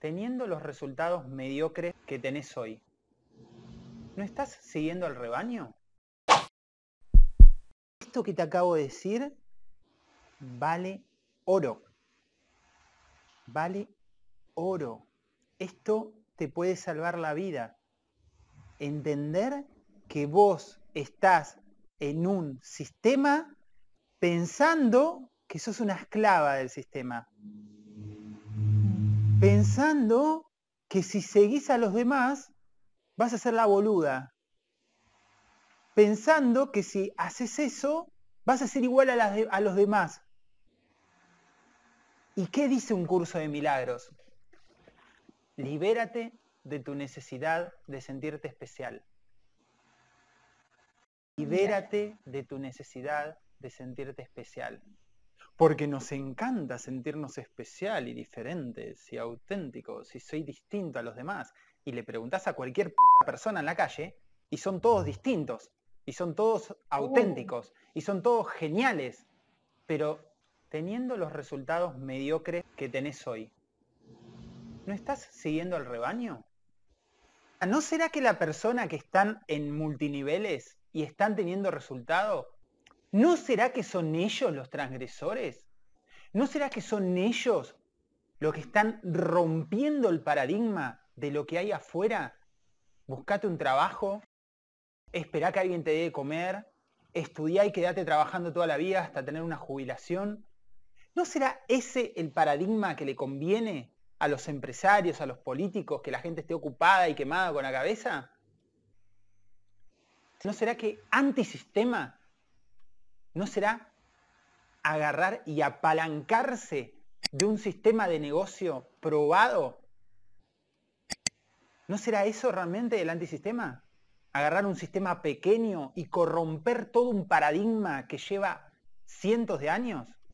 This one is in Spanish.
teniendo los resultados mediocres que tenés hoy, ¿no estás siguiendo al rebaño? Esto que te acabo de decir vale oro. Vale oro. Esto te puede salvar la vida. Entender que vos estás en un sistema pensando que sos una esclava del sistema pensando que si seguís a los demás vas a ser la boluda. Pensando que si haces eso vas a ser igual a, a los demás. ¿Y qué dice un curso de milagros? Libérate de tu necesidad de sentirte especial. Libérate de tu necesidad de sentirte especial porque nos encanta sentirnos especial y diferentes y auténticos y soy distinto a los demás. Y le preguntas a cualquier persona en la calle y son todos distintos y son todos auténticos y son todos geniales, pero teniendo los resultados mediocres que tenés hoy, ¿no estás siguiendo al rebaño? ¿No será que la persona que están en multiniveles y están teniendo resultados ¿No será que son ellos los transgresores? ¿No será que son ellos los que están rompiendo el paradigma de lo que hay afuera? Buscate un trabajo, esperá que alguien te dé de comer, estudiá y quédate trabajando toda la vida hasta tener una jubilación. ¿No será ese el paradigma que le conviene a los empresarios, a los políticos, que la gente esté ocupada y quemada con la cabeza? ¿No será que antisistema ¿No será agarrar y apalancarse de un sistema de negocio probado? ¿No será eso realmente el antisistema? Agarrar un sistema pequeño y corromper todo un paradigma que lleva cientos de años.